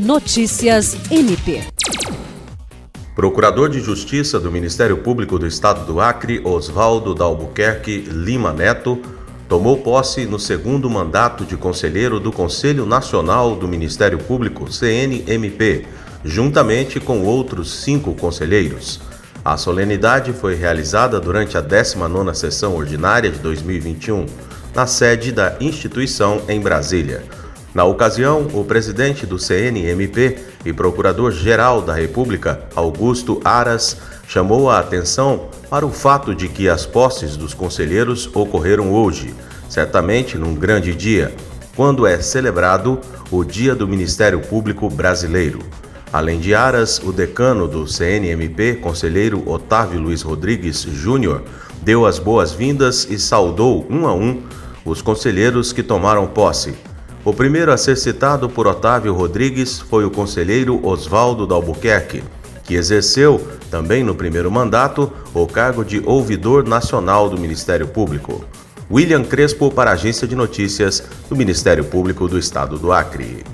Notícias MP. Procurador de Justiça do Ministério Público do Estado do Acre, Oswaldo Dalbuquerque Lima Neto, tomou posse no segundo mandato de conselheiro do Conselho Nacional do Ministério Público, CNMP, juntamente com outros cinco conselheiros. A solenidade foi realizada durante a 19ª sessão ordinária de 2021, na sede da instituição em Brasília. Na ocasião, o presidente do CNMP e procurador-geral da República, Augusto Aras, chamou a atenção para o fato de que as posses dos conselheiros ocorreram hoje, certamente num grande dia, quando é celebrado o Dia do Ministério Público Brasileiro. Além de Aras, o decano do CNMP, conselheiro Otávio Luiz Rodrigues Júnior, deu as boas-vindas e saudou um a um os conselheiros que tomaram posse o primeiro a ser citado por Otávio Rodrigues foi o conselheiro Oswaldo Dalbuquerque, que exerceu, também no primeiro mandato, o cargo de ouvidor nacional do Ministério Público. William Crespo para a Agência de Notícias do Ministério Público do Estado do Acre.